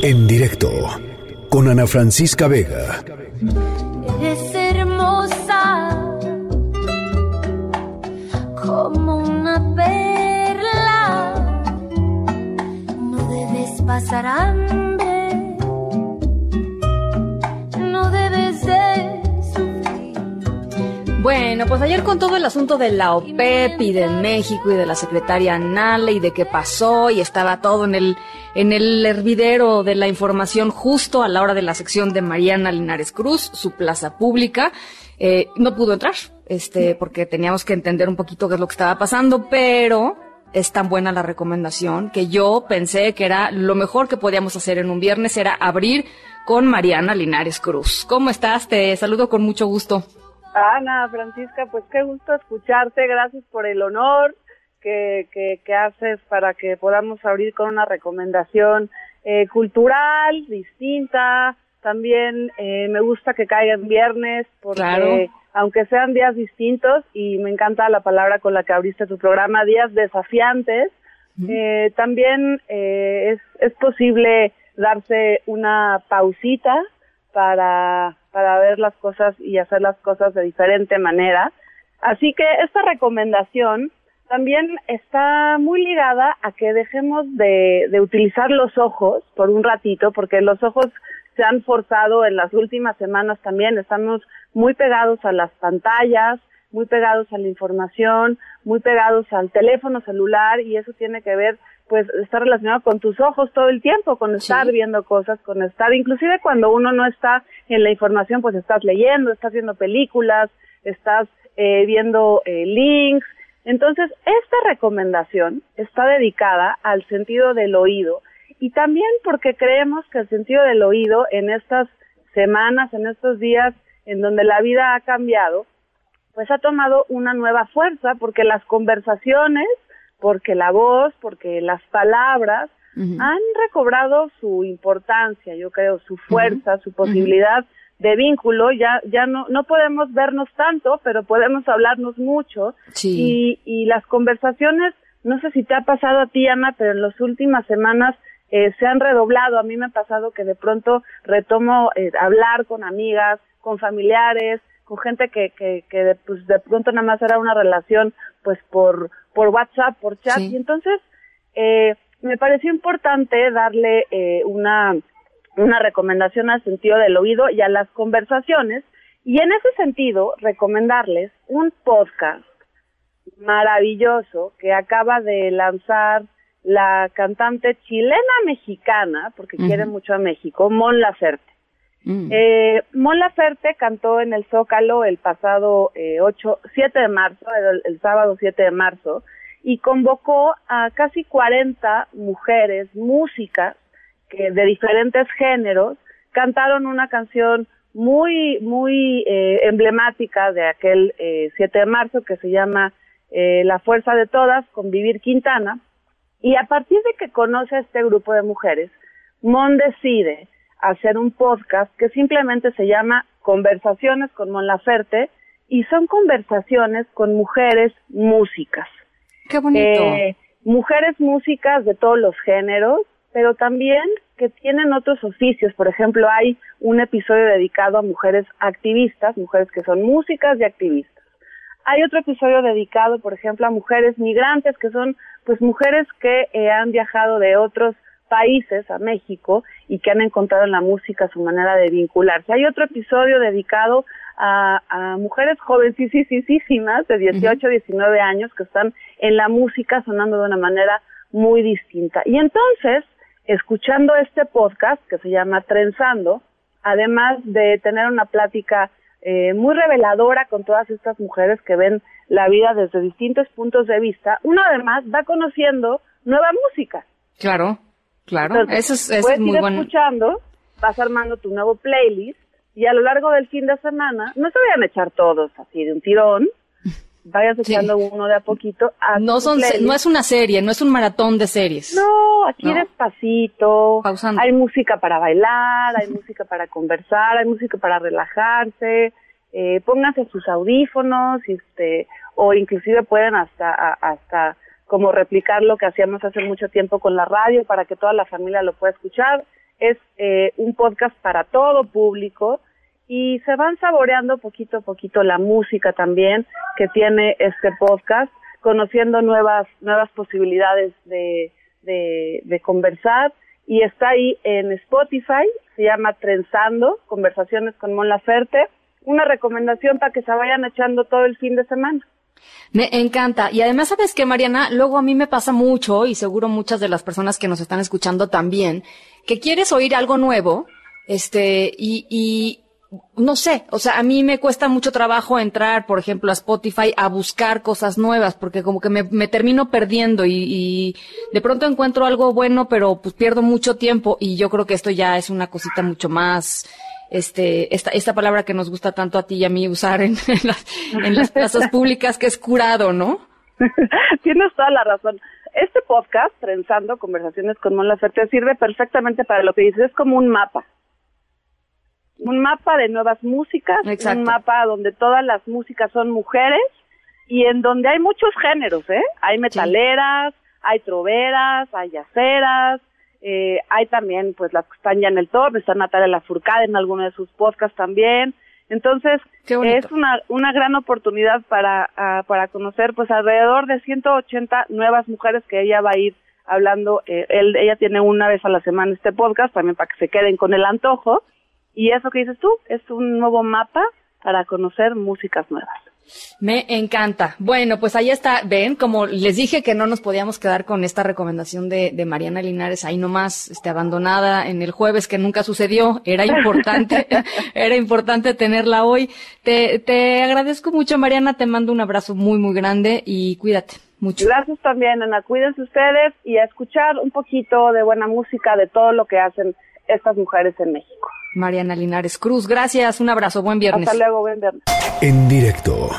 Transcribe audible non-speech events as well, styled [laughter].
En directo con Ana Francisca Vega. Eres hermosa como una perla. No debes pasar hambre. Bueno, pues ayer con todo el asunto de la OPEP y de México y de la secretaria Nale y de qué pasó y estaba todo en el en el hervidero de la información justo a la hora de la sección de Mariana Linares Cruz, su plaza pública. Eh, no pudo entrar, este, porque teníamos que entender un poquito qué es lo que estaba pasando, pero es tan buena la recomendación que yo pensé que era lo mejor que podíamos hacer en un viernes era abrir con Mariana Linares Cruz. ¿Cómo estás? Te saludo con mucho gusto. Ana, Francisca, pues qué gusto escucharte, gracias por el honor que, que, que haces para que podamos abrir con una recomendación eh, cultural, distinta, también eh, me gusta que caiga en viernes porque Claro. aunque sean días distintos y me encanta la palabra con la que abriste tu programa, días desafiantes, eh, también eh, es, es posible darse una pausita para, para ver las cosas y hacer las cosas de diferente manera. Así que esta recomendación también está muy ligada a que dejemos de, de utilizar los ojos por un ratito, porque los ojos se han forzado en las últimas semanas también, estamos muy pegados a las pantallas, muy pegados a la información, muy pegados al teléfono celular y eso tiene que ver, pues, está relacionado con tus ojos todo el tiempo, con estar viendo cosas, con estar, inclusive cuando uno no está en la información, pues estás leyendo, estás viendo películas, estás eh, viendo eh, links. Entonces, esta recomendación está dedicada al sentido del oído y también porque creemos que el sentido del oído en estas semanas, en estos días en donde la vida ha cambiado, pues ha tomado una nueva fuerza porque las conversaciones, porque la voz, porque las palabras han recobrado su importancia, yo creo, su fuerza, su posibilidad de vínculo. Ya, ya no, no podemos vernos tanto, pero podemos hablarnos mucho. Sí. Y, y las conversaciones, no sé si te ha pasado a ti, Ana, pero en las últimas semanas eh, se han redoblado. A mí me ha pasado que de pronto retomo eh, hablar con amigas, con familiares, con gente que, que, que de, pues de pronto nada más era una relación pues por, por WhatsApp, por chat. Sí. Y entonces eh, me pareció importante darle eh, una, una recomendación al sentido del oído y a las conversaciones. Y en ese sentido, recomendarles un podcast maravilloso que acaba de lanzar la cantante chilena mexicana, porque quiere mucho a México, Mon Laferte. Mm. Eh, Mon Laferte cantó en el Zócalo el pasado eh, 8, 7 de marzo, el, el sábado 7 de marzo, y convocó a casi 40 mujeres músicas que de diferentes géneros cantaron una canción muy, muy eh, emblemática de aquel eh, 7 de marzo que se llama eh, La Fuerza de Todas con Vivir Quintana. Y a partir de que conoce a este grupo de mujeres, Mon decide hacer un podcast que simplemente se llama Conversaciones con Mon Laferte y son conversaciones con mujeres músicas. Qué bonito. Eh, mujeres músicas de todos los géneros, pero también que tienen otros oficios. Por ejemplo, hay un episodio dedicado a mujeres activistas, mujeres que son músicas y activistas. Hay otro episodio dedicado, por ejemplo, a mujeres migrantes, que son pues mujeres que eh, han viajado de otros países a México y que han encontrado en la música su manera de vincularse. Hay otro episodio dedicado a, a mujeres jovencísimas de 18, 19 años que están en la música sonando de una manera muy distinta. Y entonces, escuchando este podcast que se llama Trenzando, además de tener una plática eh, muy reveladora con todas estas mujeres que ven la vida desde distintos puntos de vista, uno además va conociendo nueva música. Claro, claro. Entonces, eso es, eso puedes es muy ir bueno. escuchando, vas armando tu nuevo playlist y a lo largo del fin de semana, no se vayan a echar todos así de un tirón, vayas Sí. echando uno de a poquito. a No, son, se- playlist. no es una serie, no es un maratón de series. No, aquí No. despacito. Pausando. Hay música para bailar, hay música para conversar, hay música para relajarse. Eh, pónganse sus audífonos, este, o inclusive pueden hasta, hasta como replicar lo que hacíamos hace mucho tiempo con la radio para que toda la familia lo pueda escuchar. Es eh, un podcast para todo público y se van saboreando poquito a poquito la música también que tiene este podcast, conociendo nuevas nuevas posibilidades de, de, conversar. Y está ahí en Spotify, se llama Trenzando, Conversaciones con Mon Laferte, una recomendación para que se vayan echando todo el fin de semana. Me encanta. Y además, ¿sabes qué, Mariana? Luego a mí me pasa mucho, y seguro muchas de las personas que nos están escuchando también, que quieres oír algo nuevo, este, y, y no sé, o sea, a mí me cuesta mucho trabajo entrar, por ejemplo, a Spotify a buscar cosas nuevas, porque como que me, me termino perdiendo y, y, de pronto encuentro algo bueno, pero pues pierdo mucho tiempo y yo creo que esto ya es una cosita mucho más, este, esta, esta palabra que nos gusta tanto a ti y a mí usar en, [laughs] las, en las plazas públicas, que es curado, ¿no? [laughs] Tienes toda la razón. Este podcast, Trenzando Conversaciones con Mon Laferte, sirve perfectamente para lo que dices, es como un mapa un mapa de nuevas músicas, un mapa donde todas las músicas son mujeres y en donde hay muchos géneros, ¿eh? Hay metaleras, hay troveras, hay yaceras, eh, hay también pues las que están ya en el top, está Natalia Lafourcade en alguno de sus podcasts también. Entonces, es una, una gran oportunidad para, ah, para conocer pues alrededor de 180 nuevas mujeres que ella va a ir hablando. Eh, él, ella tiene una vez a la semana este podcast también para que se queden con el antojo y eso que dices tú es un nuevo mapa para conocer músicas nuevas. Me encanta. Bueno, pues ahí está. Ven, como les dije que no nos podíamos quedar con esta recomendación de, de, Mariana Linares ahí nomás, este, abandonada en el jueves que nunca sucedió. Era importante, [laughs] era importante tenerla hoy. Te, te agradezco mucho, Mariana. Te mando un abrazo muy, muy grande y cuídate mucho. Gracias también, Ana. Cuídense ustedes y a escuchar un poquito de buena música de todo lo que hacen estas mujeres en México. Mariana Linares Cruz, gracias, un abrazo, buen viernes. Hasta luego, buen viernes. En directo